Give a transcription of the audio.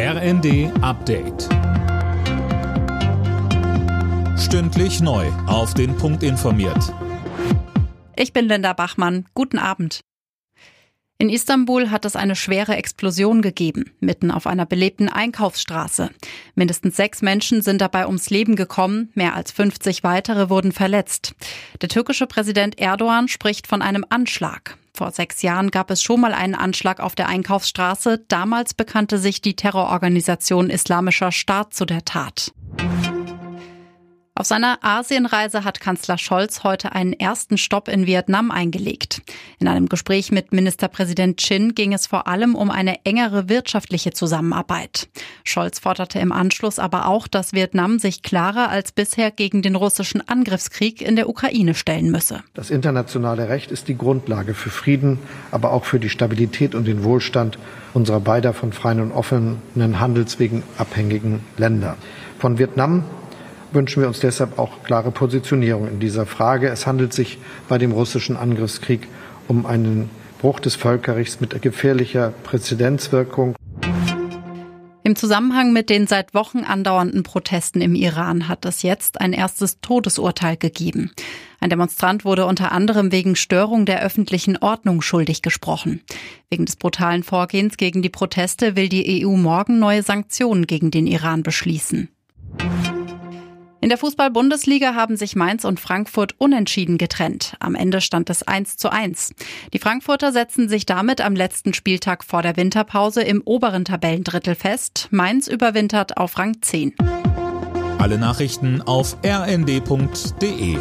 RND Update. Stündlich neu. Auf den Punkt informiert. Ich bin Linda Bachmann. Guten Abend. In Istanbul hat es eine schwere Explosion gegeben, mitten auf einer belebten Einkaufsstraße. Mindestens sechs Menschen sind dabei ums Leben gekommen, mehr als 50 weitere wurden verletzt. Der türkische Präsident Erdogan spricht von einem Anschlag. Vor sechs Jahren gab es schon mal einen Anschlag auf der Einkaufsstraße. Damals bekannte sich die Terrororganisation Islamischer Staat zu der Tat. Auf seiner Asienreise hat Kanzler Scholz heute einen ersten Stopp in Vietnam eingelegt. In einem Gespräch mit Ministerpräsident Chin ging es vor allem um eine engere wirtschaftliche Zusammenarbeit. Scholz forderte im Anschluss aber auch, dass Vietnam sich klarer als bisher gegen den russischen Angriffskrieg in der Ukraine stellen müsse. Das internationale Recht ist die Grundlage für Frieden, aber auch für die Stabilität und den Wohlstand unserer beider von freien und offenen Handelswegen abhängigen Länder. Von Vietnam wünschen wir uns deshalb auch klare Positionierung in dieser Frage. Es handelt sich bei dem russischen Angriffskrieg um einen Bruch des Völkerrechts mit gefährlicher Präzedenzwirkung. Im Zusammenhang mit den seit Wochen andauernden Protesten im Iran hat es jetzt ein erstes Todesurteil gegeben. Ein Demonstrant wurde unter anderem wegen Störung der öffentlichen Ordnung schuldig gesprochen. Wegen des brutalen Vorgehens gegen die Proteste will die EU morgen neue Sanktionen gegen den Iran beschließen. In der Fußball-Bundesliga haben sich Mainz und Frankfurt unentschieden getrennt. Am Ende stand es 1 zu 1. Die Frankfurter setzen sich damit am letzten Spieltag vor der Winterpause im oberen Tabellendrittel fest. Mainz überwintert auf Rang 10. Alle Nachrichten auf rnd.de